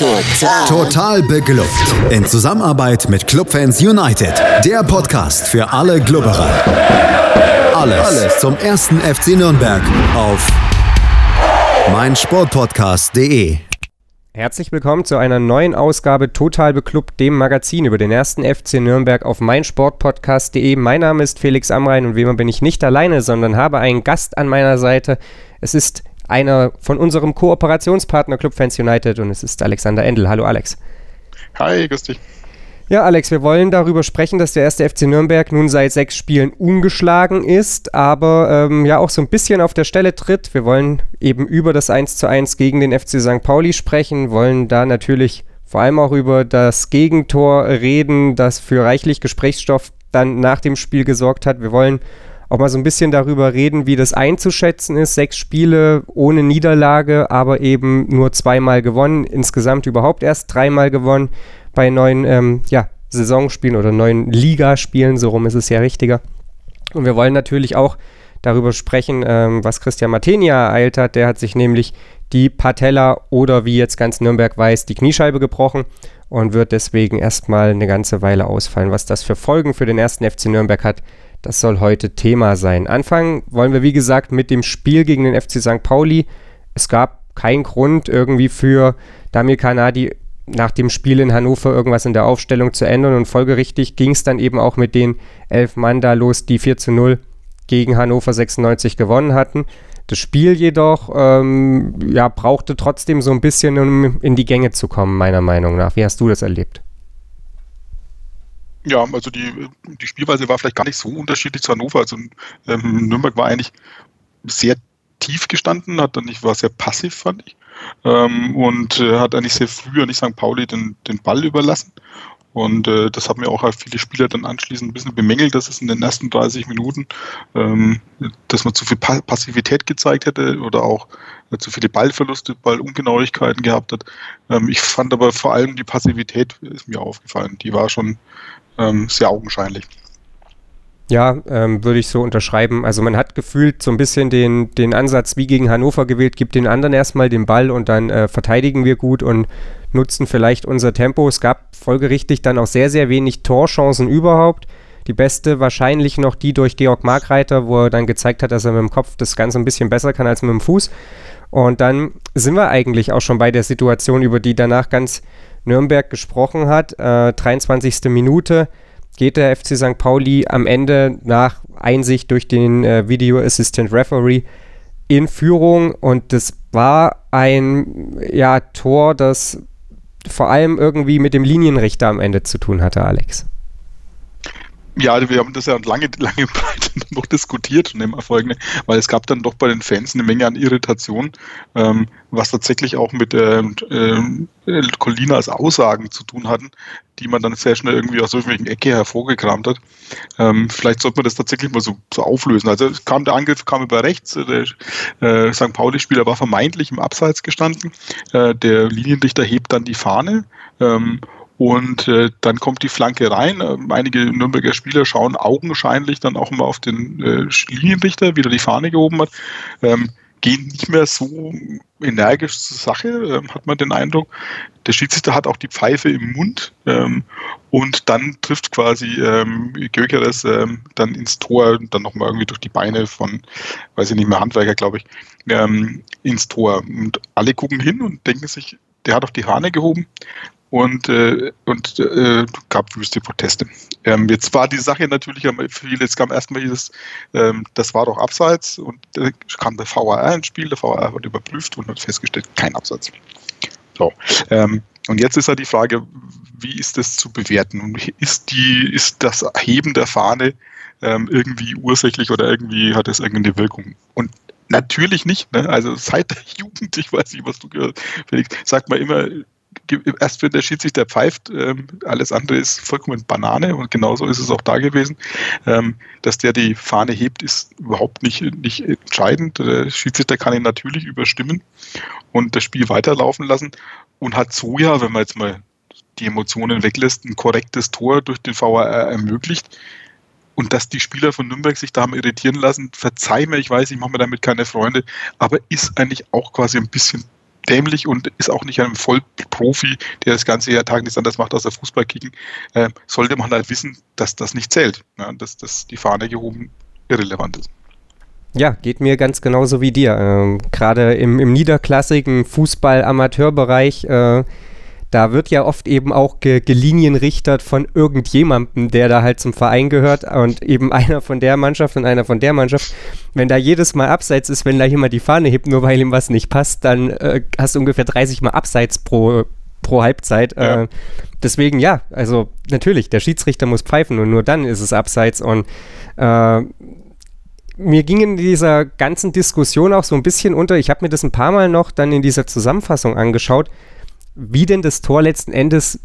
Total. Total beglückt. In Zusammenarbeit mit Clubfans United. Der Podcast für alle Glubberer. Alles, Alles zum ersten FC Nürnberg auf meinsportpodcast.de. Herzlich willkommen zu einer neuen Ausgabe Total Beklubbt, dem Magazin über den ersten FC Nürnberg auf meinsportpodcast.de. Mein Name ist Felix Amrein und wie immer bin ich nicht alleine, sondern habe einen Gast an meiner Seite. Es ist einer von unserem Kooperationspartner Club Fans United und es ist Alexander Endel. Hallo Alex. Hi, grüß dich. Ja, Alex, wir wollen darüber sprechen, dass der erste FC Nürnberg nun seit sechs Spielen ungeschlagen ist, aber ähm, ja auch so ein bisschen auf der Stelle tritt. Wir wollen eben über das 1 zu 1 gegen den FC St. Pauli sprechen, wollen da natürlich vor allem auch über das Gegentor reden, das für reichlich Gesprächsstoff dann nach dem Spiel gesorgt hat. Wir wollen auch mal so ein bisschen darüber reden, wie das einzuschätzen ist. Sechs Spiele ohne Niederlage, aber eben nur zweimal gewonnen. Insgesamt überhaupt erst dreimal gewonnen bei neuen ähm, ja, Saisonspielen oder neuen Ligaspielen. So rum ist es ja richtiger. Und wir wollen natürlich auch darüber sprechen, ähm, was Christian Martenia ereilt hat. Der hat sich nämlich die Patella oder wie jetzt ganz Nürnberg weiß, die Kniescheibe gebrochen und wird deswegen erstmal eine ganze Weile ausfallen. Was das für Folgen für den ersten FC Nürnberg hat, das soll heute Thema sein. Anfangen wollen wir, wie gesagt, mit dem Spiel gegen den FC St. Pauli. Es gab keinen Grund irgendwie für Damir Kanadi nach dem Spiel in Hannover irgendwas in der Aufstellung zu ändern und folgerichtig ging es dann eben auch mit den elf Mann da los, die 4 zu 0 gegen Hannover 96 gewonnen hatten. Das Spiel jedoch ähm, ja, brauchte trotzdem so ein bisschen, um in die Gänge zu kommen, meiner Meinung nach. Wie hast du das erlebt? Ja, also die, die Spielweise war vielleicht gar nicht so unterschiedlich zu Hannover. Also ähm, Nürnberg war eigentlich sehr tief gestanden, hat dann nicht, war sehr passiv, fand ich. Ähm, und äh, hat eigentlich sehr früh nicht St. Pauli den, den Ball überlassen. Und äh, das haben ja auch viele Spieler dann anschließend ein bisschen bemängelt, dass es in den ersten 30 Minuten, ähm, dass man zu viel pa Passivität gezeigt hätte oder auch äh, zu viele Ballverluste, Ballungenauigkeiten gehabt hat. Ähm, ich fand aber vor allem die Passivität ist mir aufgefallen. Die war schon ähm, sehr augenscheinlich. Ja, ähm, würde ich so unterschreiben. Also man hat gefühlt so ein bisschen den, den Ansatz wie gegen Hannover gewählt, gibt den anderen erstmal den Ball und dann äh, verteidigen wir gut und nutzen vielleicht unser Tempo. Es gab folgerichtig dann auch sehr, sehr wenig Torchancen überhaupt. Die beste wahrscheinlich noch die durch Georg Markreiter, wo er dann gezeigt hat, dass er mit dem Kopf das Ganze ein bisschen besser kann als mit dem Fuß. Und dann sind wir eigentlich auch schon bei der Situation, über die danach ganz Nürnberg gesprochen hat. Äh, 23. Minute geht der FC St. Pauli am Ende nach Einsicht durch den äh, Video Assistant Referee in Führung und das war ein ja, Tor, das vor allem irgendwie mit dem Linienrichter am Ende zu tun hatte, Alex. Ja, wir haben das ja lange, lange breit noch diskutiert und immer folgende, weil es gab dann doch bei den Fans eine Menge an Irritation, ähm, was tatsächlich auch mit äh, äh, Colinas Aussagen zu tun hatten, die man dann sehr schnell irgendwie aus irgendwelchen Ecke hervorgekramt hat. Ähm, vielleicht sollte man das tatsächlich mal so, so auflösen. Also kam der Angriff kam über rechts, der äh, St. Pauli-Spieler war vermeintlich im Abseits gestanden, äh, der Linienrichter hebt dann die Fahne. Ähm, und äh, dann kommt die Flanke rein. Ähm, einige Nürnberger Spieler schauen augenscheinlich dann auch mal auf den äh, Linienrichter, wie er die Fahne gehoben hat. Ähm, gehen nicht mehr so energisch zur Sache, ähm, hat man den Eindruck. Der Schiedsrichter hat auch die Pfeife im Mund ähm, und dann trifft quasi ähm, Gökeres ähm, dann ins Tor, dann nochmal irgendwie durch die Beine von, weiß ich nicht mehr, Handwerker, glaube ich, ähm, ins Tor. Und alle gucken hin und denken sich, der hat auf die Fahne gehoben und, äh, und äh, gab wüste Proteste. Ähm, jetzt war die Sache natürlich, viele, es kam erstmal dieses, ähm, das war doch Abseits und äh, kam der VAR ins Spiel, der VAR hat überprüft und hat festgestellt, kein Abseits. So, ähm, und jetzt ist ja die Frage, wie ist das zu bewerten? Ist, die, ist das Heben der Fahne ähm, irgendwie ursächlich oder irgendwie hat es irgendeine Wirkung? Und Natürlich nicht. Ne? Also seit der Jugend, ich weiß nicht, was du gehört Felix, sagt man immer, erst wenn der Schiedsrichter pfeift, ähm, alles andere ist vollkommen Banane und genauso ist es auch da gewesen. Ähm, dass der die Fahne hebt, ist überhaupt nicht, nicht entscheidend. Der Schiedsrichter kann ihn natürlich überstimmen und das Spiel weiterlaufen lassen und hat so ja, wenn man jetzt mal die Emotionen weglässt, ein korrektes Tor durch den VAR ermöglicht. Und dass die Spieler von Nürnberg sich da haben irritieren lassen, verzeih mir, ich weiß, ich mache mir damit keine Freunde, aber ist eigentlich auch quasi ein bisschen dämlich und ist auch nicht ein Vollprofi, der das ganze Jahr Tag nichts anderes macht, außer Fußball kicken, äh, sollte man halt wissen, dass das nicht zählt, ne? dass, dass die Fahne gehoben irrelevant ist. Ja, geht mir ganz genauso wie dir. Ähm, Gerade im, im niederklassigen Fußball-Amateurbereich äh, da wird ja oft eben auch ge gelinienrichtert von irgendjemandem, der da halt zum Verein gehört und eben einer von der Mannschaft und einer von der Mannschaft. Wenn da jedes Mal abseits ist, wenn da jemand die Fahne hebt, nur weil ihm was nicht passt, dann äh, hast du ungefähr 30 Mal abseits pro, pro Halbzeit. Ja. Äh, deswegen ja, also natürlich, der Schiedsrichter muss pfeifen und nur dann ist es abseits und äh, mir ging in dieser ganzen Diskussion auch so ein bisschen unter, ich habe mir das ein paar Mal noch dann in dieser Zusammenfassung angeschaut, wie denn das Tor letzten Endes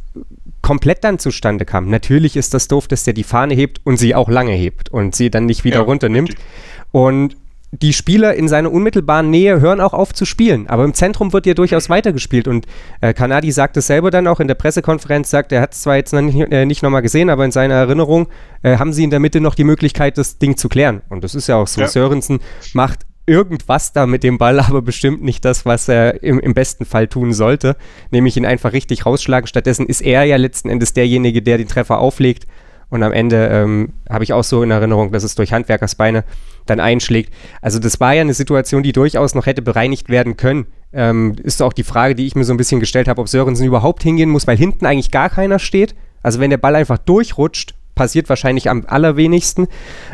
komplett dann zustande kam. Natürlich ist das doof, dass der die Fahne hebt und sie auch lange hebt und sie dann nicht wieder ja, runternimmt. Richtig. Und die Spieler in seiner unmittelbaren Nähe hören auch auf zu spielen. Aber im Zentrum wird ja durchaus weitergespielt. Und äh, Kanadi sagt es selber dann auch in der Pressekonferenz, sagt, er hat es zwar jetzt noch nicht, äh, nicht nochmal gesehen, aber in seiner Erinnerung äh, haben sie in der Mitte noch die Möglichkeit, das Ding zu klären. Und das ist ja auch so. Ja. Sörensen macht irgendwas da mit dem Ball, aber bestimmt nicht das, was er im, im, besten Fall tun sollte, nämlich ihn einfach richtig rausschlagen. Stattdessen ist er ja letzten Endes derjenige, der den Treffer auflegt. Und am Ende ähm, habe ich auch so in Erinnerung, dass es durch Handwerkersbeine dann einschlägt. Also das war ja eine Situation, die durchaus noch hätte bereinigt werden können. Ähm, ist auch die Frage, die ich mir so ein bisschen gestellt habe, ob Sörensen überhaupt hingehen muss, weil hinten eigentlich gar keiner steht. Also wenn der Ball einfach durchrutscht, passiert wahrscheinlich am allerwenigsten.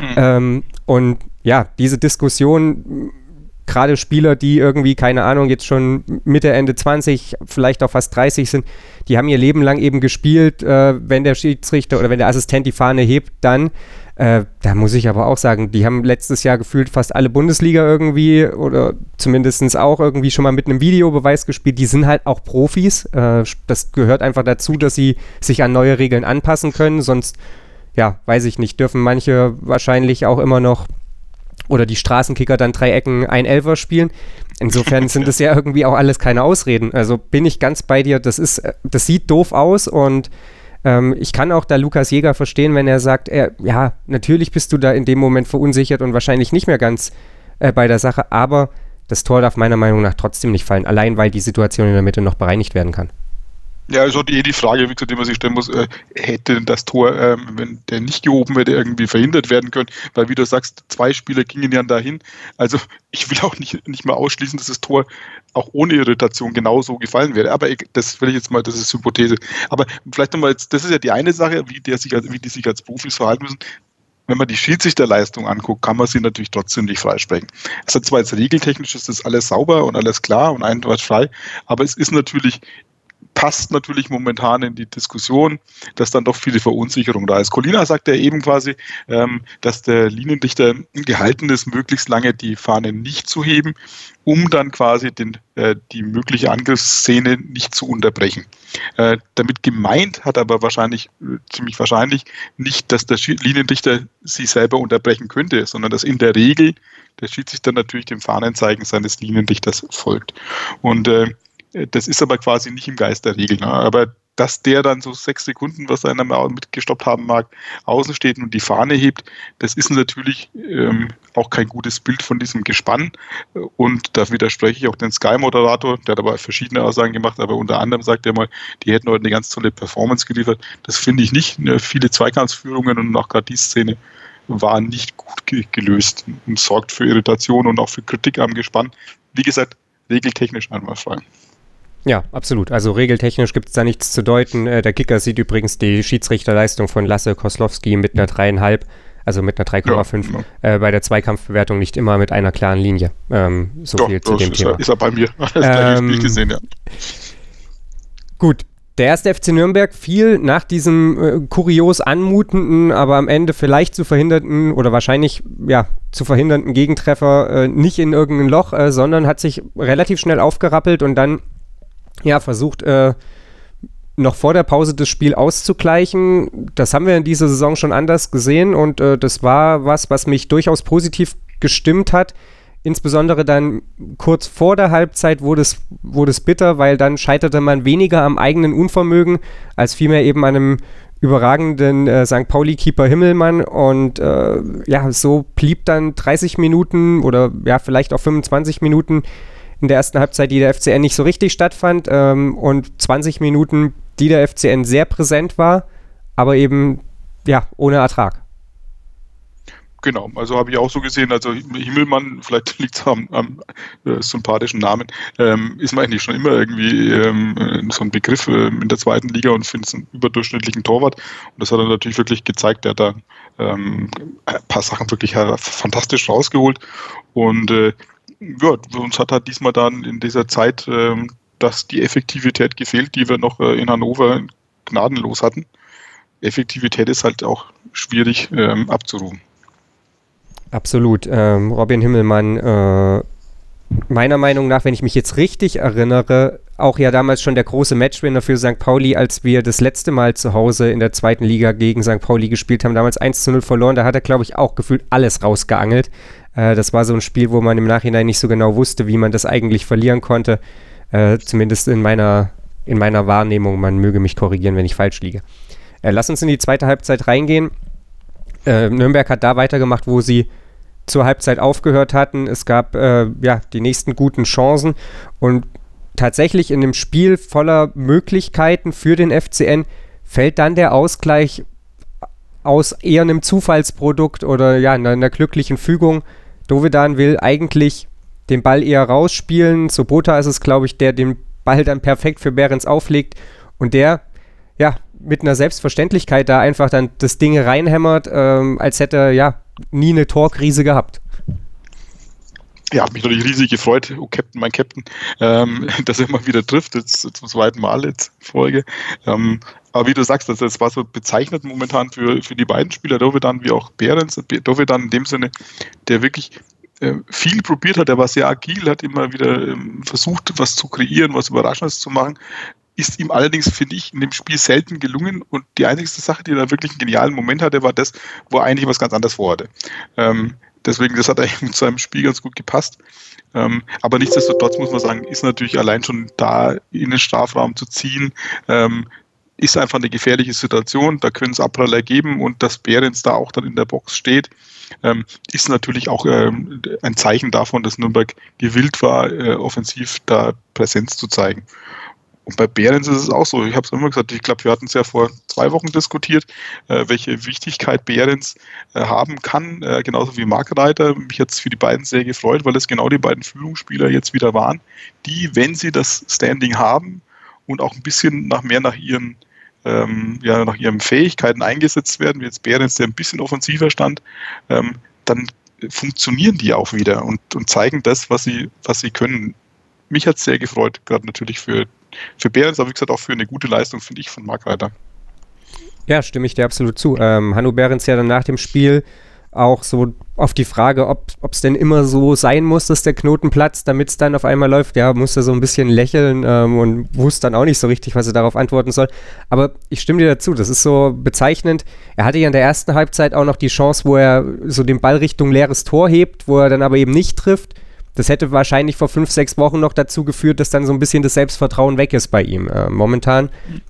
Mhm. Ähm, und ja, diese Diskussion, gerade Spieler, die irgendwie, keine Ahnung, jetzt schon Mitte, Ende 20, vielleicht auch fast 30 sind, die haben ihr Leben lang eben gespielt, äh, wenn der Schiedsrichter oder wenn der Assistent die Fahne hebt, dann. Äh, da muss ich aber auch sagen, die haben letztes Jahr gefühlt fast alle Bundesliga irgendwie oder zumindest auch irgendwie schon mal mit einem Videobeweis gespielt. Die sind halt auch Profis. Äh, das gehört einfach dazu, dass sie sich an neue Regeln anpassen können. Sonst, ja, weiß ich nicht, dürfen manche wahrscheinlich auch immer noch oder die Straßenkicker dann drei Ecken ein Elfer spielen. Insofern sind das ja irgendwie auch alles keine Ausreden. Also bin ich ganz bei dir, das ist, das sieht doof aus und ähm, ich kann auch da Lukas Jäger verstehen, wenn er sagt, er, ja, natürlich bist du da in dem Moment verunsichert und wahrscheinlich nicht mehr ganz äh, bei der Sache, aber das Tor darf meiner Meinung nach trotzdem nicht fallen, allein weil die Situation in der Mitte noch bereinigt werden kann. Ja, also die, die Frage, wie gesagt, die man sich stellen muss, äh, hätte das Tor, ähm, wenn der nicht gehoben wäre, irgendwie verhindert werden können? Weil, wie du sagst, zwei Spieler gingen ja dahin. Also ich will auch nicht, nicht mal ausschließen, dass das Tor auch ohne Irritation genauso gefallen wäre. Aber das will ich jetzt mal, das ist Hypothese. Aber vielleicht nochmal das ist ja die eine Sache, wie, der sich, wie die sich als Profis verhalten müssen wenn man die Schiedsrichterleistung anguckt, kann man sie natürlich trotzdem nicht freisprechen. Es hat zwar jetzt regeltechnisch ist das alles sauber und alles klar und einwandfrei, aber es ist natürlich passt natürlich momentan in die Diskussion, dass dann doch viele Verunsicherung da ist. Colina sagt ja eben quasi, ähm, dass der Linienrichter gehalten ist, möglichst lange die Fahne nicht zu heben, um dann quasi den, äh, die mögliche Angriffsszene nicht zu unterbrechen. Äh, damit gemeint hat aber wahrscheinlich, äh, ziemlich wahrscheinlich, nicht, dass der Linienrichter sie selber unterbrechen könnte, sondern dass in der Regel der Schiedsrichter natürlich dem Fahnenzeigen seines Linienrichters folgt. Und äh, das ist aber quasi nicht im Geist der Regel. Ne? Aber dass der dann so sechs Sekunden, was er einmal mitgestoppt haben mag, außen steht und die Fahne hebt, das ist natürlich ähm, auch kein gutes Bild von diesem Gespann. Und da widerspreche ich auch den Sky-Moderator, der hat aber verschiedene Aussagen gemacht, aber unter anderem sagt er mal, die hätten heute eine ganz tolle Performance geliefert. Das finde ich nicht. Ne? Viele Zweikampfsführungen und auch gerade die Szene waren nicht gut ge gelöst und sorgt für Irritation und auch für Kritik am Gespann. Wie gesagt, regeltechnisch einmal frei. Ja, absolut. Also regeltechnisch gibt es da nichts zu deuten. Äh, der Kicker sieht übrigens die Schiedsrichterleistung von Lasse Koslowski mit einer dreieinhalb, also mit einer 3,5 ja, ja. äh, bei der Zweikampfbewertung nicht immer mit einer klaren Linie. Ähm, so Doch, viel zu dem ist Thema. Er, ist er bei mir. Das ähm, Spiel gesehen, ja. Gut, der erste FC Nürnberg fiel nach diesem äh, kurios anmutenden, aber am Ende vielleicht zu verhindernden oder wahrscheinlich ja zu verhindernden Gegentreffer äh, nicht in irgendein Loch, äh, sondern hat sich relativ schnell aufgerappelt und dann ja, versucht, äh, noch vor der Pause das Spiel auszugleichen. Das haben wir in dieser Saison schon anders gesehen und äh, das war was, was mich durchaus positiv gestimmt hat. Insbesondere dann kurz vor der Halbzeit wurde es, wurde es bitter, weil dann scheiterte man weniger am eigenen Unvermögen, als vielmehr eben an einem überragenden äh, St. Pauli-Keeper Himmelmann. Und äh, ja, so blieb dann 30 Minuten oder ja, vielleicht auch 25 Minuten in der ersten Halbzeit, die der FCN nicht so richtig stattfand ähm, und 20 Minuten, die der FCN sehr präsent war, aber eben ja ohne Ertrag. Genau, also habe ich auch so gesehen. Also Himmelmann, vielleicht liegt es am, am äh, sympathischen Namen, ähm, ist mir eigentlich schon immer irgendwie ähm, so ein Begriff äh, in der zweiten Liga und finde es einen überdurchschnittlichen Torwart. Und das hat er natürlich wirklich gezeigt. Er hat da ähm, ein paar Sachen wirklich fantastisch rausgeholt. Und äh, ja, uns hat halt diesmal dann in dieser Zeit ähm, dass die Effektivität gefehlt, die wir noch äh, in Hannover gnadenlos hatten. Effektivität ist halt auch schwierig ähm, abzurufen. Absolut. Ähm, Robin Himmelmann, äh, meiner Meinung nach, wenn ich mich jetzt richtig erinnere, auch ja damals schon der große Matchwinner für St. Pauli, als wir das letzte Mal zu Hause in der zweiten Liga gegen St. Pauli gespielt haben, damals 1 zu 0 verloren. Da hat er, glaube ich, auch gefühlt alles rausgeangelt. Äh, das war so ein Spiel, wo man im Nachhinein nicht so genau wusste, wie man das eigentlich verlieren konnte. Äh, zumindest in meiner, in meiner Wahrnehmung. Man möge mich korrigieren, wenn ich falsch liege. Äh, lass uns in die zweite Halbzeit reingehen. Äh, Nürnberg hat da weitergemacht, wo sie zur Halbzeit aufgehört hatten. Es gab äh, ja die nächsten guten Chancen und tatsächlich in dem Spiel voller Möglichkeiten für den FCN fällt dann der Ausgleich aus eher einem Zufallsprodukt oder ja, einer, einer glücklichen Fügung. Dovedan will eigentlich den Ball eher rausspielen. Sobota ist es, glaube ich, der den Ball dann perfekt für Behrens auflegt und der, ja, mit einer Selbstverständlichkeit da einfach dann das Ding reinhämmert, ähm, als hätte er, ja, nie eine Torkrise gehabt. Ja, mich natürlich riesig gefreut, oh Captain, mein Captain, ähm, dass er mal wieder trifft, jetzt zum zweiten Mal jetzt Folge. Ähm, aber wie du sagst, das, war so bezeichnend momentan für, für die beiden Spieler, Dovedan wie auch Behrens. Dovedan in dem Sinne, der wirklich äh, viel probiert hat, er war sehr agil, hat immer wieder ähm, versucht, was zu kreieren, was Überraschendes zu machen ist ihm allerdings, finde ich, in dem Spiel selten gelungen. Und die einzige Sache, die er wirklich einen genialen Moment hatte, war das, wo er eigentlich was ganz anderes vorhatte. Ähm, deswegen, das hat eigentlich mit seinem Spiel ganz gut gepasst. Ähm, aber nichtsdestotrotz muss man sagen, ist natürlich allein schon da in den Strafraum zu ziehen, ähm, ist einfach eine gefährliche Situation. Da können es Abpraller geben und dass Behrens da auch dann in der Box steht, ähm, ist natürlich auch ähm, ein Zeichen davon, dass Nürnberg gewillt war, äh, offensiv da Präsenz zu zeigen. Und bei Behrens ist es auch so. Ich habe es immer gesagt, ich glaube, wir hatten es ja vor zwei Wochen diskutiert, äh, welche Wichtigkeit Behrens äh, haben kann, äh, genauso wie Markreiter. Mich hat es für die beiden sehr gefreut, weil es genau die beiden Führungsspieler jetzt wieder waren, die, wenn sie das Standing haben und auch ein bisschen nach mehr nach ihren ähm, ja, nach ihren Fähigkeiten eingesetzt werden, wie jetzt Behrens, der ein bisschen offensiver stand, ähm, dann funktionieren die auch wieder und, und zeigen das, was sie, was sie können. Mich hat es sehr gefreut, gerade natürlich für für Behrens, aber wie gesagt auch für eine gute Leistung, finde ich, von Marc Reiter. Ja, stimme ich dir absolut zu. Ähm, Hanno Behrens ja dann nach dem Spiel auch so auf die Frage, ob es denn immer so sein muss, dass der Knoten platzt, damit es dann auf einmal läuft, ja, musste so ein bisschen lächeln ähm, und wusste dann auch nicht so richtig, was er darauf antworten soll. Aber ich stimme dir dazu, das ist so bezeichnend. Er hatte ja in der ersten Halbzeit auch noch die Chance, wo er so den Ball Richtung leeres Tor hebt, wo er dann aber eben nicht trifft. Das hätte wahrscheinlich vor fünf, sechs Wochen noch dazu geführt, dass dann so ein bisschen das Selbstvertrauen weg ist bei ihm. Äh, momentan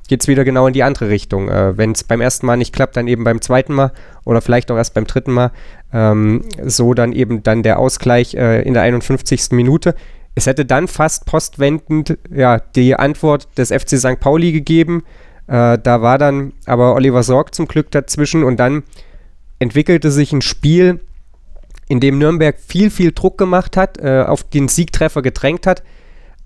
geht es wieder genau in die andere Richtung. Äh, Wenn es beim ersten Mal nicht klappt, dann eben beim zweiten Mal oder vielleicht auch erst beim dritten Mal. Ähm, so dann eben dann der Ausgleich äh, in der 51. Minute. Es hätte dann fast postwendend ja, die Antwort des FC St. Pauli gegeben. Äh, da war dann aber Oliver Sorg zum Glück dazwischen und dann entwickelte sich ein Spiel, in dem Nürnberg viel, viel Druck gemacht hat, äh, auf den Siegtreffer gedrängt hat,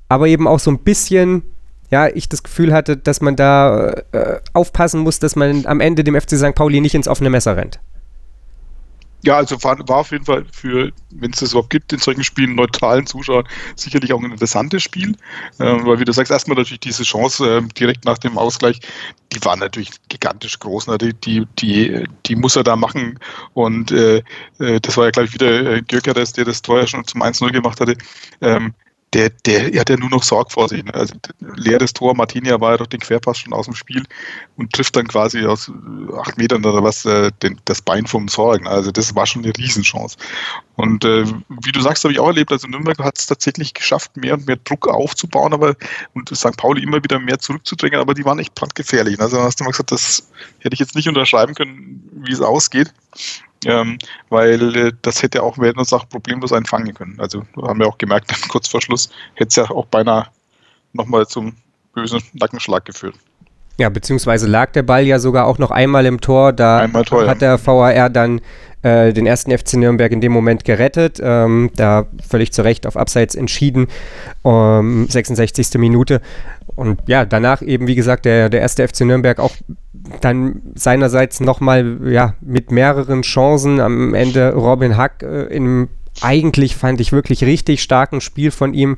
aber eben auch so ein bisschen, ja, ich das Gefühl hatte, dass man da äh, aufpassen muss, dass man am Ende dem FC St. Pauli nicht ins offene Messer rennt. Ja, also war, war auf jeden Fall für, wenn es das überhaupt gibt, in solchen Spielen neutralen Zuschauern sicherlich auch ein interessantes Spiel. Äh, weil, wie du sagst, erstmal natürlich diese Chance äh, direkt nach dem Ausgleich, die war natürlich gigantisch groß. Ne? Die, die, die, die muss er da machen. Und äh, äh das war ja, glaube ich, wieder äh, Gökeres, der das Tor ja schon zum 1-0 gemacht hatte. Ähm, der, der er hat ja nur noch Sorg vor sich. Ne? Also leeres Tor, Martinia war ja doch den Querpass schon aus dem Spiel und trifft dann quasi aus äh, acht Metern oder was äh, den, das Bein vom Sorg. Ne? Also das war schon eine Riesenchance. Und äh, wie du sagst, habe ich auch erlebt, also Nürnberg hat es tatsächlich geschafft, mehr und mehr Druck aufzubauen, aber und St. Pauli immer wieder mehr zurückzudrängen, aber die waren echt brandgefährlich. Also hast du mal gesagt, das hätte ich jetzt nicht unterschreiben können, wie es ausgeht. Ähm, weil äh, das hätte auch werden uns auch problemlos einfangen können. Also haben wir auch gemerkt, kurz vor Schluss hätte es ja auch beinahe nochmal zum bösen Nackenschlag geführt. Ja, beziehungsweise lag der Ball ja sogar auch noch einmal im Tor. Da Tor, hat der VAR dann äh, den ersten FC Nürnberg in dem Moment gerettet. Ähm, da völlig zu Recht auf Abseits entschieden. Um, 66. Minute. Und ja, danach eben, wie gesagt, der, der erste FC Nürnberg auch dann seinerseits nochmal ja, mit mehreren Chancen. Am Ende Robin Hack äh, in eigentlich fand ich wirklich richtig starken Spiel von ihm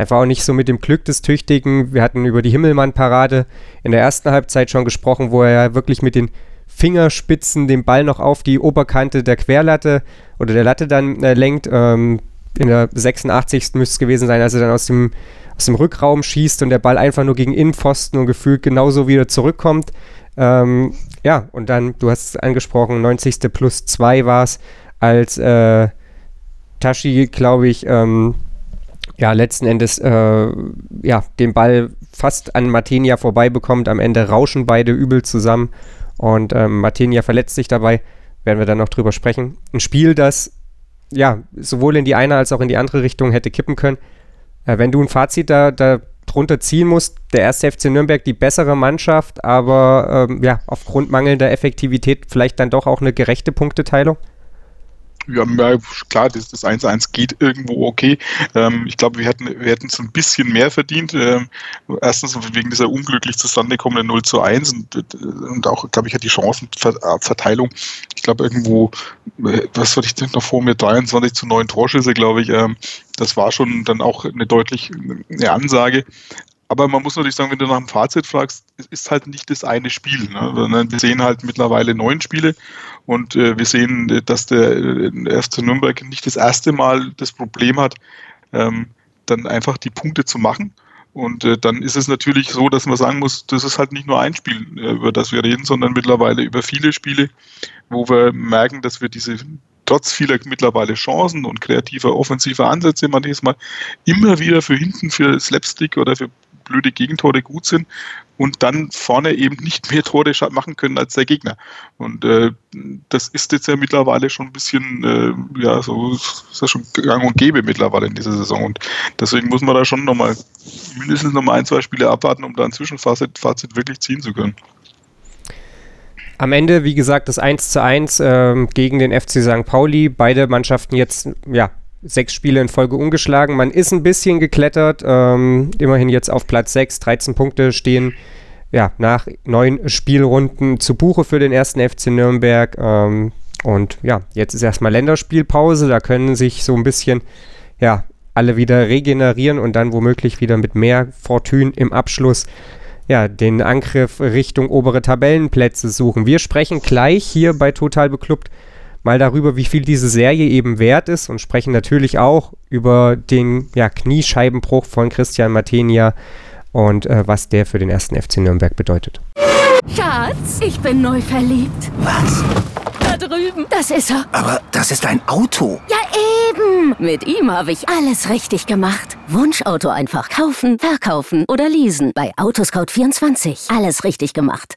Einfach auch nicht so mit dem Glück des Tüchtigen. Wir hatten über die Himmelmann-Parade in der ersten Halbzeit schon gesprochen, wo er ja wirklich mit den Fingerspitzen den Ball noch auf die Oberkante der Querlatte oder der Latte dann äh, lenkt. Ähm, in der 86. müsste es gewesen sein, als er dann aus dem, aus dem Rückraum schießt und der Ball einfach nur gegen Innenpfosten und gefühlt genauso wieder zurückkommt. Ähm, ja, und dann, du hast es angesprochen, 90. plus 2 war es, als äh, Tashi, glaube ich, ähm, ja, letzten Endes äh, ja, den Ball fast an Martinia vorbei bekommt. Am Ende rauschen beide übel zusammen und ähm, Martinia verletzt sich dabei. Werden wir dann noch drüber sprechen. Ein Spiel, das ja sowohl in die eine als auch in die andere Richtung hätte kippen können. Äh, wenn du ein Fazit da, da drunter ziehen musst, der erste FC Nürnberg die bessere Mannschaft, aber ähm, ja, aufgrund mangelnder Effektivität vielleicht dann doch auch eine gerechte Punkteteilung? Ja, klar, das, das 1-1 geht irgendwo okay. Ähm, ich glaube, wir hätten, wir hätten es ein bisschen mehr verdient. Ähm, erstens wegen dieser unglücklich zustande kommenden 0 zu 1 und, und auch, glaube ich, hat die Chancenverteilung. Ich glaube, irgendwo, äh, was hatte ich denn noch vor mir? 23 zu 9 Torschüsse, glaube ich. Ähm, das war schon dann auch eine deutlich eine Ansage. Aber man muss natürlich sagen, wenn du nach dem Fazit fragst, es ist halt nicht das eine Spiel. Ne? Wir sehen halt mittlerweile neun Spiele und äh, wir sehen, äh, dass der äh, FC Nürnberg nicht das erste Mal das Problem hat, ähm, dann einfach die Punkte zu machen. Und äh, dann ist es natürlich so, dass man sagen muss, das ist halt nicht nur ein Spiel, äh, über das wir reden, sondern mittlerweile über viele Spiele, wo wir merken, dass wir diese trotz vieler mittlerweile Chancen und kreativer offensiver Ansätze manchmal immer wieder für hinten für Slapstick oder für blöde Gegentore gut sind und dann vorne eben nicht mehr Tore machen können als der Gegner. Und äh, das ist jetzt ja mittlerweile schon ein bisschen, äh, ja, so ist ja schon gang und gäbe mittlerweile in dieser Saison. Und deswegen muss man da schon nochmal mindestens nochmal ein, zwei Spiele abwarten, um da ein Zwischenfazit Fazit wirklich ziehen zu können. Am Ende, wie gesagt, das 1 zu 1 äh, gegen den FC St. Pauli. Beide Mannschaften jetzt ja, sechs Spiele in Folge ungeschlagen. Man ist ein bisschen geklettert, ähm, immerhin jetzt auf Platz 6, 13 Punkte stehen ja, nach neun Spielrunden zu Buche für den ersten FC Nürnberg. Ähm, und ja, jetzt ist erstmal Länderspielpause, da können sich so ein bisschen ja, alle wieder regenerieren und dann womöglich wieder mit mehr Fortune im Abschluss ja, den Angriff Richtung obere Tabellenplätze suchen. Wir sprechen gleich hier bei Total Beklubbt mal darüber, wie viel diese Serie eben wert ist und sprechen natürlich auch über den ja, Kniescheibenbruch von Christian Martenia und äh, was der für den ersten FC Nürnberg bedeutet. Schatz, ich bin neu verliebt. Was? Da drüben. Das ist er. Aber das ist ein Auto. Ja, eben. Mit ihm habe ich alles richtig gemacht. Wunschauto einfach kaufen, verkaufen oder leasen. Bei Autoscout24. Alles richtig gemacht.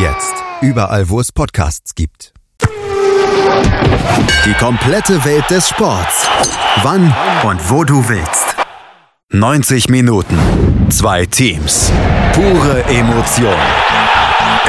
Jetzt überall, wo es Podcasts gibt. Die komplette Welt des Sports. Wann und wo du willst. 90 Minuten. Zwei Teams. Pure Emotion.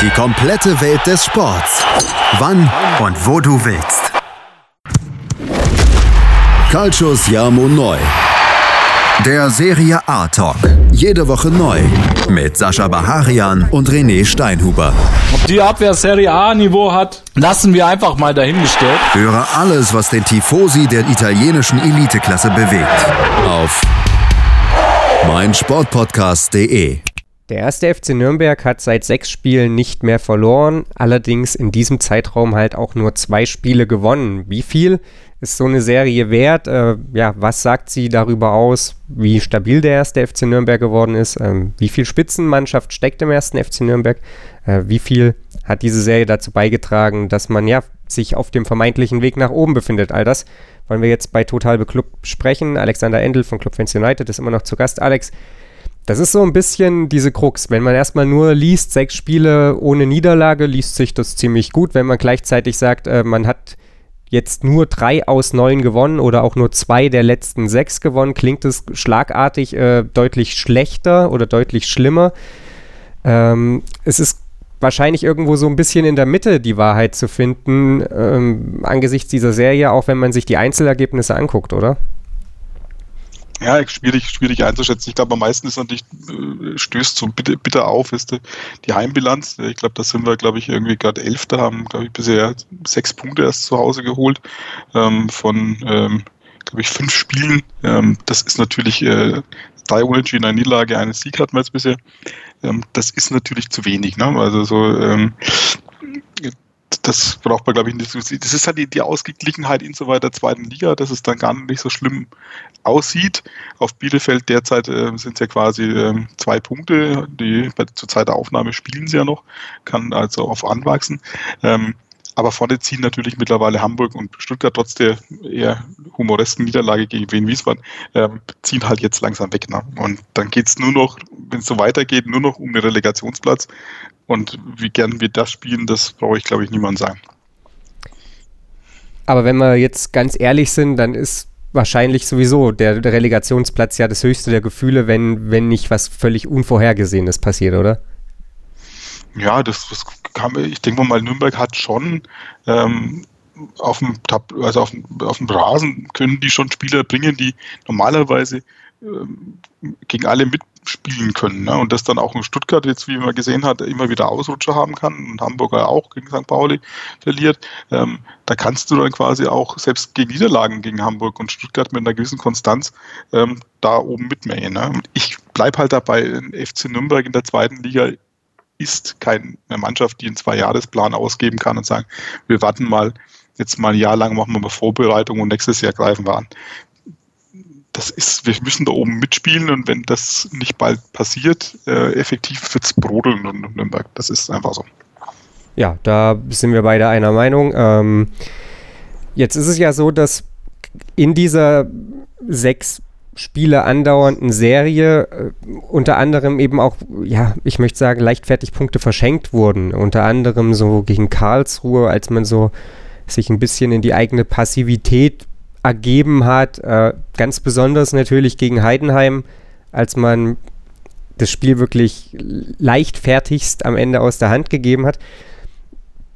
Die komplette Welt des Sports. Wann und wo du willst. Calcius Jamo Neu. Der Serie A Talk. Jede Woche neu. Mit Sascha Baharian und René Steinhuber. Ob die Abwehr Serie A Niveau hat, lassen wir einfach mal dahingestellt. Höre alles, was den Tifosi der italienischen Eliteklasse bewegt. Auf meinsportpodcast.de. Der erste FC Nürnberg hat seit sechs Spielen nicht mehr verloren, allerdings in diesem Zeitraum halt auch nur zwei Spiele gewonnen. Wie viel ist so eine Serie wert? Äh, ja, was sagt sie darüber aus, wie stabil der erste FC Nürnberg geworden ist? Ähm, wie viel Spitzenmannschaft steckt im ersten FC Nürnberg? Äh, wie viel hat diese Serie dazu beigetragen, dass man ja sich auf dem vermeintlichen Weg nach oben befindet? All das wollen wir jetzt bei Total Beklubbt sprechen. Alexander Endel von Club Fans United ist immer noch zu Gast. Alex, das ist so ein bisschen diese Krux. Wenn man erstmal nur liest, sechs Spiele ohne Niederlage, liest sich das ziemlich gut. Wenn man gleichzeitig sagt, äh, man hat jetzt nur drei aus neun gewonnen oder auch nur zwei der letzten sechs gewonnen, klingt es schlagartig äh, deutlich schlechter oder deutlich schlimmer. Ähm, es ist wahrscheinlich irgendwo so ein bisschen in der Mitte die Wahrheit zu finden, ähm, angesichts dieser Serie, auch wenn man sich die Einzelergebnisse anguckt, oder? Ja, schwierig, schwierig einzuschätzen. Ich glaube, am meisten ist natürlich, äh, stößt so bitter, bitter auf, ist die, die Heimbilanz. Ich glaube, da sind wir, glaube ich, irgendwie gerade Elfter, haben, glaube ich, bisher sechs Punkte erst zu Hause geholt ähm, von, ähm, glaube ich, fünf Spielen. Ähm, das ist natürlich äh, drei Unentschieden, eine Niederlage, einen Sieg hatten wir jetzt bisher. Ähm, das ist natürlich zu wenig. Ne? Also so, ähm, das braucht man, glaube ich, nicht. Das ist halt die, die Ausgeglichenheit in so weiter zweiten Liga, dass es dann gar nicht so schlimm aussieht. Auf Bielefeld derzeit äh, sind es ja quasi äh, zwei Punkte. Die bei, zur Zeit der Aufnahme spielen sie ja noch, kann also auf anwachsen. Ähm, aber vorne ziehen natürlich mittlerweile Hamburg und Stuttgart trotz der eher humoresken Niederlage gegen Wien Wiesbaden, ähm, ziehen halt jetzt langsam weg. Ne? Und dann geht es nur noch, wenn es so weitergeht, nur noch um den Relegationsplatz. Und wie gern wir das spielen, das brauche ich, glaube ich, niemand sagen. Aber wenn wir jetzt ganz ehrlich sind, dann ist wahrscheinlich sowieso der, der Relegationsplatz ja das höchste der Gefühle, wenn, wenn nicht was völlig Unvorhergesehenes passiert, oder? Ja, das, das kam, ich denke mal, Nürnberg hat schon ähm, auf dem, also auf dem, auf dem Rasen können die schon Spieler bringen, die normalerweise ähm, gegen alle mitspielen können. Ne? Und das dann auch in Stuttgart jetzt, wie man gesehen hat, immer wieder Ausrutscher haben kann und Hamburger auch gegen St. Pauli verliert. Ähm, da kannst du dann quasi auch selbst gegen Niederlagen gegen Hamburg und Stuttgart mit einer gewissen Konstanz ähm, da oben mitmähen. Ne? Ich bleibe halt dabei, FC Nürnberg in der zweiten Liga ist keine Mannschaft, die einen Zwei-Jahres-Plan ausgeben kann und sagen, wir warten mal, jetzt mal ein Jahr lang machen wir mal Vorbereitung und nächstes Jahr greifen wir an. Das ist, wir müssen da oben mitspielen und wenn das nicht bald passiert, äh, effektiv wird es brodeln in Nürnberg. Das ist einfach so. Ja, da sind wir beide einer Meinung. Ähm, jetzt ist es ja so, dass in dieser sechs Spiele andauernden Serie äh, unter anderem eben auch, ja, ich möchte sagen, leichtfertig Punkte verschenkt wurden. Unter anderem so gegen Karlsruhe, als man so sich ein bisschen in die eigene Passivität ergeben hat. Äh, ganz besonders natürlich gegen Heidenheim, als man das Spiel wirklich leichtfertigst am Ende aus der Hand gegeben hat.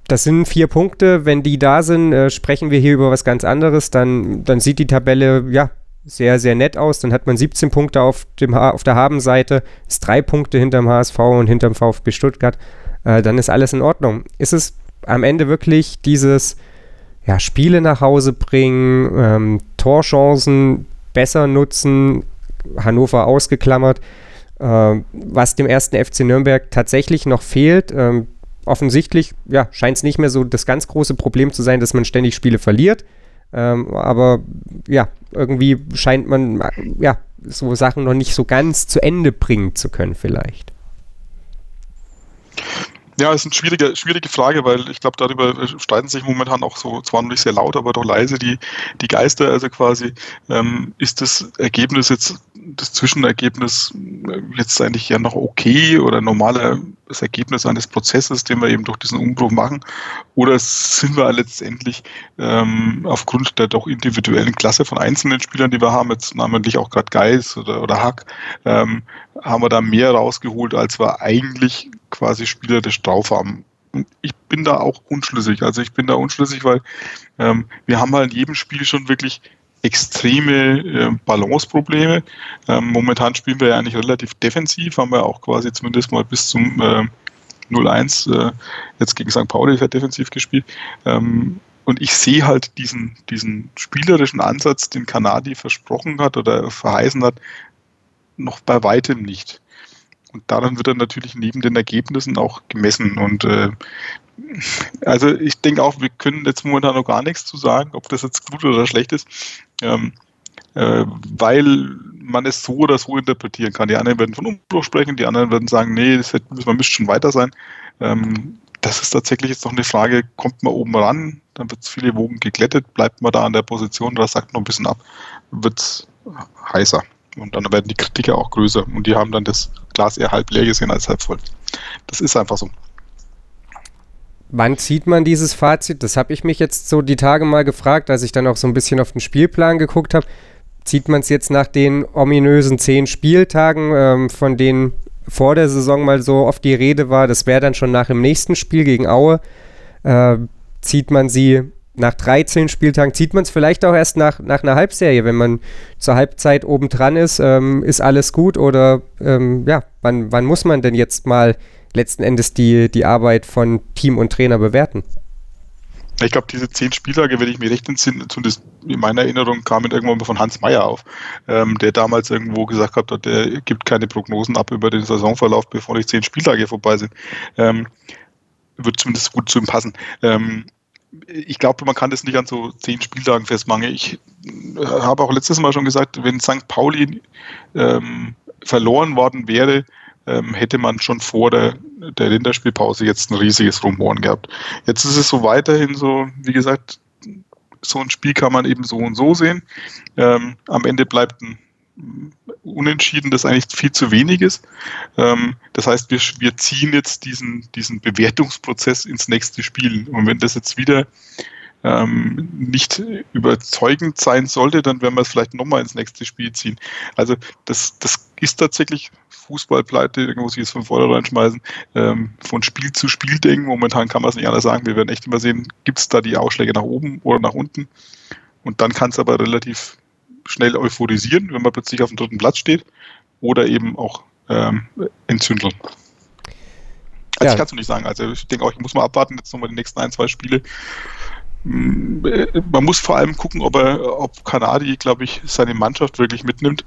Das sind vier Punkte. Wenn die da sind, äh, sprechen wir hier über was ganz anderes. Dann, dann sieht die Tabelle ja sehr, sehr nett aus. Dann hat man 17 Punkte auf, dem auf der Habenseite, ist drei Punkte hinterm HSV und hinterm VfB Stuttgart. Äh, dann ist alles in Ordnung. Ist es am Ende wirklich dieses ja, Spiele nach Hause bringen, ähm, Torchancen besser nutzen, Hannover ausgeklammert, äh, was dem ersten FC Nürnberg tatsächlich noch fehlt. Ähm, offensichtlich ja, scheint es nicht mehr so das ganz große Problem zu sein, dass man ständig Spiele verliert. Ähm, aber ja, irgendwie scheint man ja so Sachen noch nicht so ganz zu Ende bringen zu können, vielleicht. Ja, ist eine schwierige, schwierige Frage, weil ich glaube, darüber streiten sich momentan auch so, zwar nicht sehr laut, aber doch leise die, die Geister. Also quasi, ähm, ist das Ergebnis jetzt, das Zwischenergebnis äh, jetzt eigentlich ja noch okay oder normales Ergebnis eines Prozesses, den wir eben durch diesen Umbruch machen? Oder sind wir letztendlich ähm, aufgrund der doch individuellen Klasse von einzelnen Spielern, die wir haben, jetzt namentlich auch gerade Geis oder, oder Hack, ähm, haben wir da mehr rausgeholt, als wir eigentlich quasi spielerisch drauf haben. Und ich bin da auch unschlüssig. Also ich bin da unschlüssig, weil ähm, wir haben halt in jedem Spiel schon wirklich extreme äh, Balanceprobleme. Ähm, momentan spielen wir ja eigentlich relativ defensiv, haben wir auch quasi zumindest mal bis zum äh, 0-1 äh, jetzt gegen St. Pauli sehr defensiv gespielt. Ähm, und ich sehe halt diesen, diesen spielerischen Ansatz, den Kanadi versprochen hat oder verheißen hat, noch bei weitem nicht. Und daran wird dann natürlich neben den Ergebnissen auch gemessen. Und äh, also ich denke auch, wir können jetzt momentan noch gar nichts zu sagen, ob das jetzt gut oder schlecht ist, ähm, äh, weil man es so oder so interpretieren kann. Die einen werden von Umbruch sprechen, die anderen werden sagen, nee, das hätte, man müsste schon weiter sein. Ähm, das ist tatsächlich jetzt noch eine Frage, kommt man oben ran, dann wird es viele Wogen geglättet, bleibt man da an der Position oder sagt noch ein bisschen ab, wird es heißer. Und dann werden die Kritiker auch größer und die haben dann das Glas eher halb leer gesehen als halb voll. Das ist einfach so. Wann zieht man dieses Fazit? Das habe ich mich jetzt so die Tage mal gefragt, als ich dann auch so ein bisschen auf den Spielplan geguckt habe. Zieht man es jetzt nach den ominösen zehn Spieltagen, ähm, von denen vor der Saison mal so oft die Rede war, das wäre dann schon nach dem nächsten Spiel gegen Aue. Äh, zieht man sie nach 13 Spieltagen zieht man es vielleicht auch erst nach, nach einer Halbserie, wenn man zur Halbzeit oben dran ist, ähm, ist alles gut oder ähm, ja, wann, wann muss man denn jetzt mal letzten Endes die, die Arbeit von Team und Trainer bewerten? Ich glaube, diese zehn Spieltage, wenn ich mich recht entsinne, zumindest in meiner Erinnerung kamen irgendwann mal von Hans Meyer auf, ähm, der damals irgendwo gesagt hat, der gibt keine Prognosen ab über den Saisonverlauf, bevor die zehn Spieltage vorbei sind. Ähm, wird zumindest gut zu ihm passen. Ähm, ich glaube, man kann das nicht an so zehn Spieltagen festmachen. Ich äh, habe auch letztes Mal schon gesagt, wenn St. Pauli ähm, verloren worden wäre, ähm, hätte man schon vor der, der Länderspielpause jetzt ein riesiges Rumoren gehabt. Jetzt ist es so weiterhin so, wie gesagt, so ein Spiel kann man eben so und so sehen. Ähm, am Ende bleibt ein Unentschieden, das eigentlich viel zu wenig ist. Ähm, das heißt, wir, wir ziehen jetzt diesen, diesen Bewertungsprozess ins nächste Spiel. Und wenn das jetzt wieder ähm, nicht überzeugend sein sollte, dann werden wir es vielleicht nochmal ins nächste Spiel ziehen. Also das, das ist tatsächlich Fußballpleite, irgendwo sich jetzt von vornherein schmeißen, ähm, von Spiel zu Spiel denken. Momentan kann man es nicht anders sagen. Wir werden echt immer sehen, gibt es da die Ausschläge nach oben oder nach unten. Und dann kann es aber relativ schnell euphorisieren, wenn man plötzlich auf dem dritten Platz steht, oder eben auch ähm, entzündeln. Also ja. ich kann es nicht sagen. Also ich denke auch, ich muss mal abwarten, jetzt nochmal die nächsten ein, zwei Spiele. Mm, man muss vor allem gucken, ob er, ob Kanadi, glaube ich, seine Mannschaft wirklich mitnimmt.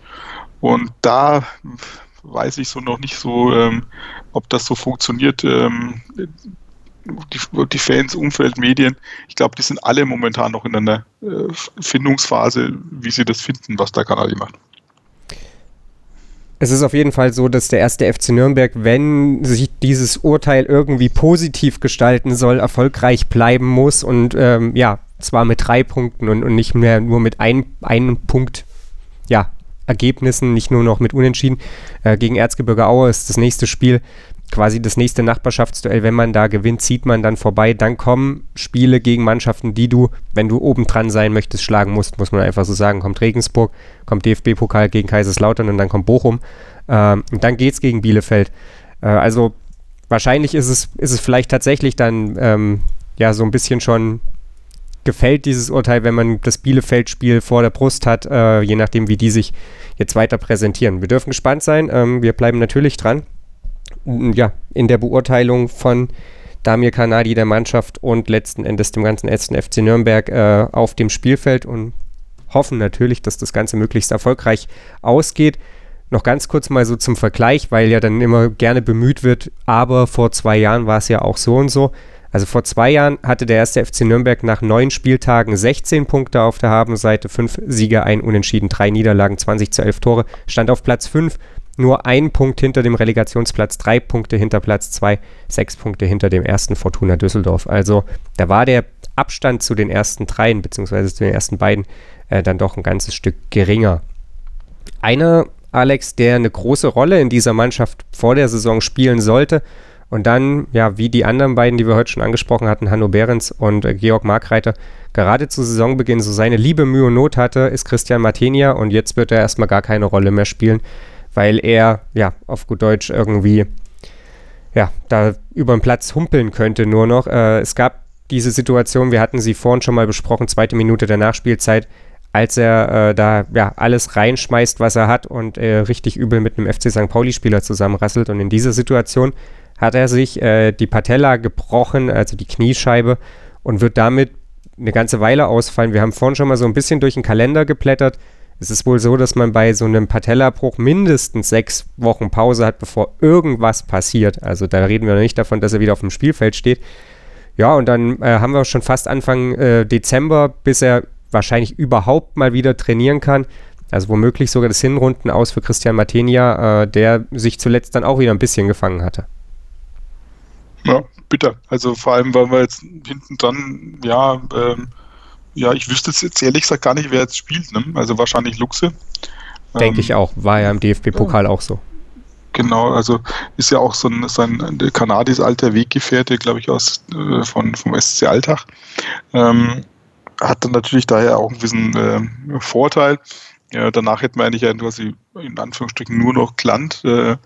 Und da weiß ich so noch nicht so, ähm, ob das so funktioniert. Ähm, die, die, Fans, Umfeld, Medien, ich glaube, die sind alle momentan noch in einer äh, Findungsphase, wie sie das finden, was der Kanal macht. Es ist auf jeden Fall so, dass der erste FC Nürnberg, wenn sich dieses Urteil irgendwie positiv gestalten soll, erfolgreich bleiben muss und ähm, ja, zwar mit drei Punkten und, und nicht mehr nur mit ein, einem Punkt, ja, Ergebnissen, nicht nur noch mit Unentschieden. Äh, gegen Erzgebirge Aue ist das nächste Spiel quasi das nächste Nachbarschaftsduell, wenn man da gewinnt, zieht man dann vorbei. Dann kommen Spiele gegen Mannschaften, die du, wenn du oben dran sein möchtest, schlagen musst, muss man einfach so sagen. Kommt Regensburg, kommt DFB-Pokal gegen Kaiserslautern und dann kommt Bochum. Ähm, und dann geht es gegen Bielefeld. Äh, also wahrscheinlich ist es, ist es vielleicht tatsächlich dann ähm, ja so ein bisschen schon gefällt dieses Urteil, wenn man das Bielefeld-Spiel vor der Brust hat, äh, je nachdem, wie die sich jetzt weiter präsentieren. Wir dürfen gespannt sein. Ähm, wir bleiben natürlich dran ja, in der Beurteilung von Damir Kanadi der Mannschaft und letzten Endes dem ganzen ersten FC Nürnberg äh, auf dem Spielfeld und hoffen natürlich, dass das Ganze möglichst erfolgreich ausgeht. Noch ganz kurz mal so zum Vergleich, weil ja dann immer gerne bemüht wird, aber vor zwei Jahren war es ja auch so und so. Also vor zwei Jahren hatte der erste FC Nürnberg nach neun Spieltagen 16 Punkte auf der Habenseite, fünf Siege, ein Unentschieden, drei Niederlagen, 20 zu 11 Tore, stand auf Platz 5 nur ein Punkt hinter dem Relegationsplatz, drei Punkte hinter Platz zwei, sechs Punkte hinter dem ersten Fortuna Düsseldorf. Also da war der Abstand zu den ersten dreien, beziehungsweise zu den ersten beiden, äh, dann doch ein ganzes Stück geringer. Einer, Alex, der eine große Rolle in dieser Mannschaft vor der Saison spielen sollte und dann, ja, wie die anderen beiden, die wir heute schon angesprochen hatten, Hanno Behrens und äh, Georg Markreiter, gerade zu Saisonbeginn so seine Liebe, Mühe und Not hatte, ist Christian Martenia und jetzt wird er erstmal gar keine Rolle mehr spielen, weil er, ja, auf gut Deutsch irgendwie, ja, da über den Platz humpeln könnte nur noch. Äh, es gab diese Situation, wir hatten sie vorhin schon mal besprochen, zweite Minute der Nachspielzeit, als er äh, da ja alles reinschmeißt, was er hat und äh, richtig übel mit einem FC St. Pauli-Spieler zusammenrasselt. Und in dieser Situation hat er sich äh, die Patella gebrochen, also die Kniescheibe, und wird damit eine ganze Weile ausfallen. Wir haben vorhin schon mal so ein bisschen durch den Kalender geblättert. Es ist wohl so, dass man bei so einem Patellabruch mindestens sechs Wochen Pause hat, bevor irgendwas passiert. Also da reden wir noch nicht davon, dass er wieder auf dem Spielfeld steht. Ja, und dann äh, haben wir schon fast Anfang äh, Dezember, bis er wahrscheinlich überhaupt mal wieder trainieren kann. Also womöglich sogar das Hinrunden aus für Christian Matenia, äh, der sich zuletzt dann auch wieder ein bisschen gefangen hatte. Ja, bitter. Also vor allem, weil wir jetzt hinten dran, ja, ähm, ja, ich wüsste jetzt ehrlich gesagt gar nicht, wer jetzt spielt. Ne? Also wahrscheinlich Luxe. Denke ähm, ich auch. War ja im DFB-Pokal ja. auch so. Genau, also ist ja auch so ein, so ein Kanadis alter Weggefährte, glaube ich, aus äh, von, vom SC Alltag. Ähm, hat dann natürlich daher auch einen gewissen äh, Vorteil. Ja, danach hätten wir eigentlich ja quasi in Anführungsstrichen nur noch Klant äh,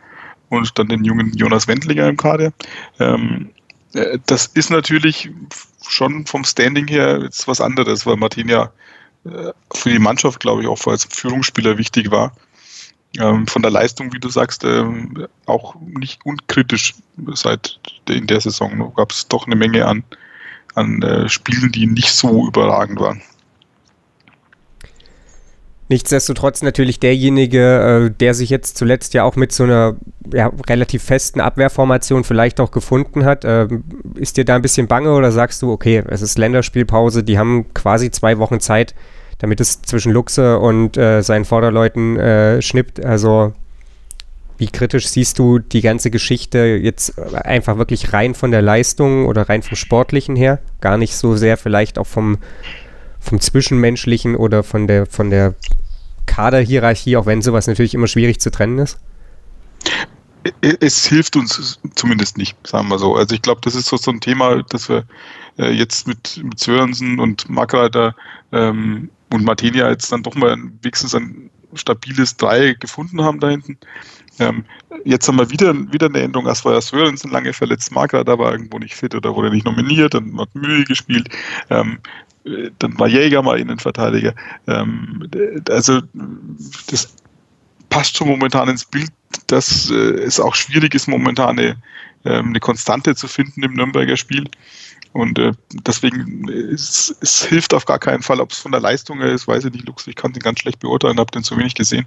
und dann den jungen Jonas Wendlinger im Kader. Ähm, äh, das ist natürlich schon vom Standing her jetzt was anderes, weil Martin ja äh, für die Mannschaft, glaube ich, auch als Führungsspieler wichtig war. Ähm, von der Leistung, wie du sagst, ähm, auch nicht unkritisch seit in der Saison. Gab es doch eine Menge an, an äh, Spielen, die nicht so überragend waren. Nichtsdestotrotz natürlich derjenige, äh, der sich jetzt zuletzt ja auch mit so einer ja, relativ festen Abwehrformation vielleicht auch gefunden hat. Äh, ist dir da ein bisschen bange oder sagst du, okay, es ist Länderspielpause, die haben quasi zwei Wochen Zeit, damit es zwischen Luxe und äh, seinen Vorderleuten äh, schnippt? Also wie kritisch siehst du die ganze Geschichte jetzt einfach wirklich rein von der Leistung oder rein vom Sportlichen her? Gar nicht so sehr vielleicht auch vom vom Zwischenmenschlichen oder von der, von der Kaderhierarchie, auch wenn sowas natürlich immer schwierig zu trennen ist? Es hilft uns zumindest nicht, sagen wir so. Also ich glaube, das ist so, so ein Thema, dass wir äh, jetzt mit, mit Sörensen und Markreiter ähm, und Martinia jetzt dann doch mal wenigstens ein stabiles Dreieck gefunden haben da hinten. Ähm, jetzt haben wir wieder, wieder eine Änderung. Erst war ja Sörensen lange verletzt, Markreiter war irgendwo nicht fit oder wurde nicht nominiert, dann hat Mühe gespielt. Ähm, dann war Jäger mal Innenverteidiger. Ähm, also das passt schon momentan ins Bild, dass äh, es auch schwierig ist, momentan eine, äh, eine Konstante zu finden im Nürnberger Spiel. Und äh, deswegen, es, es, hilft auf gar keinen Fall, ob es von der Leistung her ist, weiß ich nicht, Lux, ich kann den ganz schlecht beurteilen, habe den zu wenig gesehen.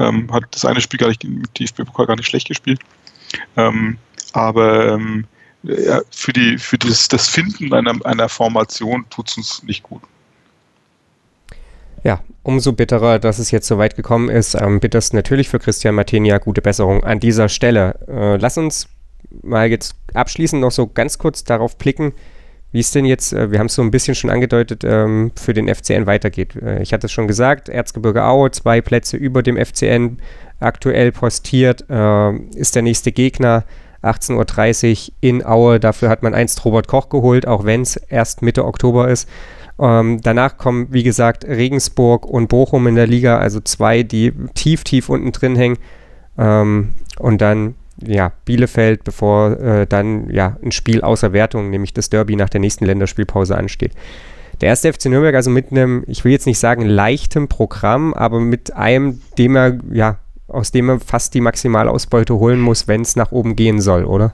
Ähm, hat das eine Spiel gar nicht, im DFB-Pokal gar nicht schlecht gespielt. Ähm, aber ähm, ja, für, die, für das, das Finden einer, einer Formation tut es uns nicht gut. Ja, umso bitterer, dass es jetzt so weit gekommen ist. Am bittersten natürlich für Christian Martinia. Gute Besserung an dieser Stelle. Äh, lass uns mal jetzt abschließend noch so ganz kurz darauf blicken, wie es denn jetzt, äh, wir haben es so ein bisschen schon angedeutet, ähm, für den FCN weitergeht. Äh, ich hatte es schon gesagt, Erzgebirge Aue, zwei Plätze über dem FCN aktuell postiert, äh, ist der nächste Gegner. 18.30 Uhr in Aue. Dafür hat man einst Robert Koch geholt, auch wenn es erst Mitte Oktober ist. Ähm, danach kommen, wie gesagt, Regensburg und Bochum in der Liga, also zwei, die tief, tief unten drin hängen. Ähm, und dann, ja, Bielefeld, bevor äh, dann ja ein Spiel außer Wertung, nämlich das Derby nach der nächsten Länderspielpause ansteht. Der erste FC Nürnberg also mit einem, ich will jetzt nicht sagen leichtem Programm, aber mit einem, dem er ja aus dem er fast die Maximalausbeute holen muss, wenn es nach oben gehen soll, oder?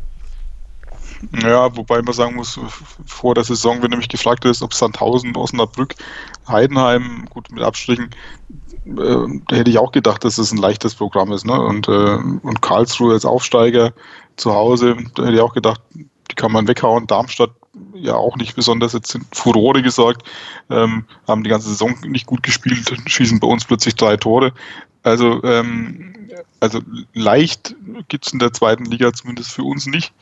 Ja, wobei man sagen muss, vor der Saison, wenn du mich gefragt hast, ob Sandhausen, Osnabrück, Heidenheim, gut mit Abstrichen, äh, da hätte ich auch gedacht, dass es das ein leichtes Programm ist. Ne? Und, äh, und Karlsruhe als Aufsteiger zu Hause, da hätte ich auch gedacht, die kann man weghauen. Darmstadt ja auch nicht besonders jetzt in Furore gesorgt, ähm, haben die ganze Saison nicht gut gespielt, schießen bei uns plötzlich drei Tore. Also, ähm, also leicht gibt es in der zweiten Liga zumindest für uns nicht.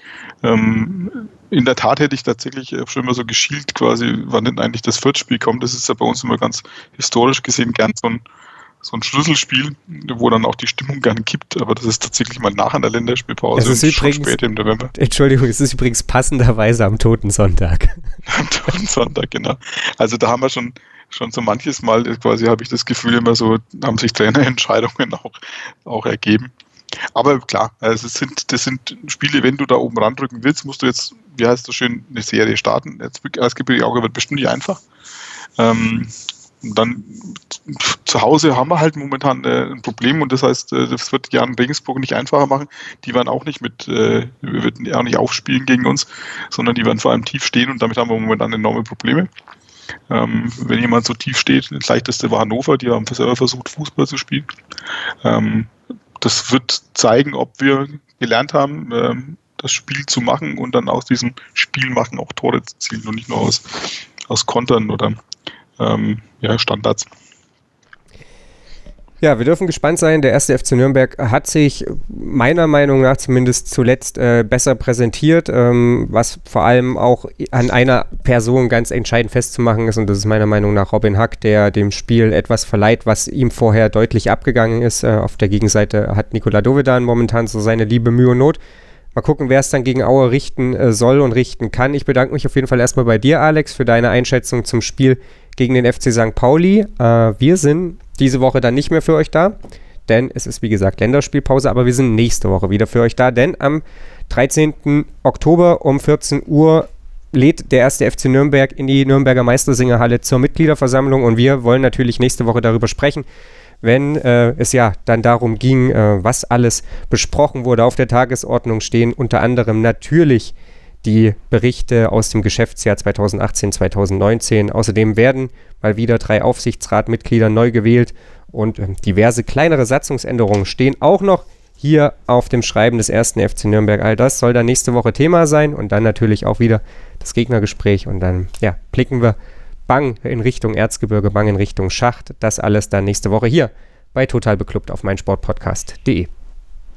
Ähm, in der Tat hätte ich tatsächlich schon immer so geschielt, quasi, wann denn eigentlich das Viertspiel kommt. Das ist ja bei uns immer ganz historisch gesehen gern so ein so ein Schlüsselspiel, wo dann auch die Stimmung gerne kippt, aber das ist tatsächlich mal nach einer Länderspielpause es ist übrigens, spät im November. Entschuldigung, es ist übrigens passenderweise am Toten Sonntag. am Toten Sonntag, genau. Also da haben wir schon, schon so manches Mal quasi, habe ich das Gefühl, immer so, haben sich Trainerentscheidungen auch, auch ergeben. Aber klar, also es sind, das sind Spiele, wenn du da oben randrücken willst, musst du jetzt, wie heißt das schön, eine Serie starten. Jetzt, Erzgebirge Auge wird bestimmt nicht einfach. Ähm, dann zu Hause haben wir halt momentan äh, ein Problem und das heißt, äh, das wird Jan Regensburg nicht einfacher machen. Die werden auch nicht mit, äh, wir würden auch nicht aufspielen gegen uns, sondern die werden vor allem tief stehen und damit haben wir momentan enorme Probleme. Ähm, wenn jemand so tief steht, das leichteste war Hannover, die haben selber versucht, Fußball zu spielen. Ähm, das wird zeigen, ob wir gelernt haben, ähm, das Spiel zu machen und dann aus diesem Spiel machen auch Tore zu zielen und nicht nur aus, aus Kontern oder ähm, ja, Standards. Ja, wir dürfen gespannt sein. Der erste FC Nürnberg hat sich meiner Meinung nach zumindest zuletzt äh, besser präsentiert, ähm, was vor allem auch an einer Person ganz entscheidend festzumachen ist. Und das ist meiner Meinung nach Robin Hack, der dem Spiel etwas verleiht, was ihm vorher deutlich abgegangen ist. Äh, auf der Gegenseite hat Nikola Dovedan momentan so seine liebe Mühe und Not. Mal gucken, wer es dann gegen Aue richten äh, soll und richten kann. Ich bedanke mich auf jeden Fall erstmal bei dir, Alex, für deine Einschätzung zum Spiel gegen den FC St. Pauli. Äh, wir sind diese Woche dann nicht mehr für euch da, denn es ist wie gesagt Länderspielpause, aber wir sind nächste Woche wieder für euch da, denn am 13. Oktober um 14 Uhr lädt der erste FC Nürnberg in die Nürnberger Meistersingerhalle zur Mitgliederversammlung und wir wollen natürlich nächste Woche darüber sprechen, wenn äh, es ja dann darum ging, äh, was alles besprochen wurde auf der Tagesordnung stehen, unter anderem natürlich die Berichte aus dem Geschäftsjahr 2018, 2019. Außerdem werden mal wieder drei Aufsichtsratmitglieder neu gewählt und äh, diverse kleinere Satzungsänderungen stehen auch noch hier auf dem Schreiben des ersten FC Nürnberg. All das soll dann nächste Woche Thema sein und dann natürlich auch wieder das Gegnergespräch und dann ja, blicken wir bang in Richtung Erzgebirge, bang in Richtung Schacht. Das alles dann nächste Woche hier bei Total Beklubbt auf meinsportpodcast.de.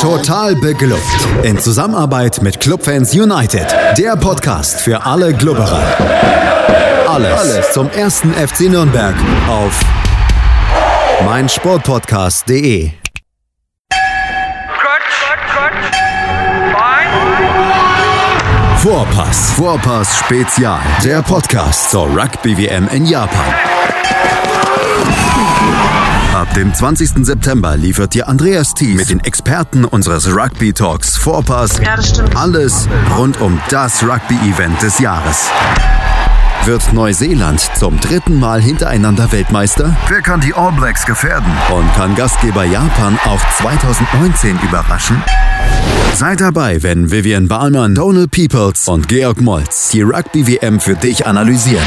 Total beglückt. In Zusammenarbeit mit Clubfans United. Der Podcast für alle Glubberer. Alles, Alles zum ersten FC Nürnberg auf meinsportpodcast.de. Vorpass. Vorpass Spezial. Der Podcast zur Rugby WM in Japan. Ab dem 20. September liefert dir Andreas Thies mit den Experten unseres Rugby Talks Vorpass ja, alles rund um das Rugby-Event des Jahres. Wird Neuseeland zum dritten Mal hintereinander Weltmeister? Wer kann die All Blacks gefährden? Und kann Gastgeber Japan auch 2019 überraschen? Seid dabei, wenn Vivian Bahlmann, Donald Peoples und Georg Moltz die Rugby-WM für dich analysieren.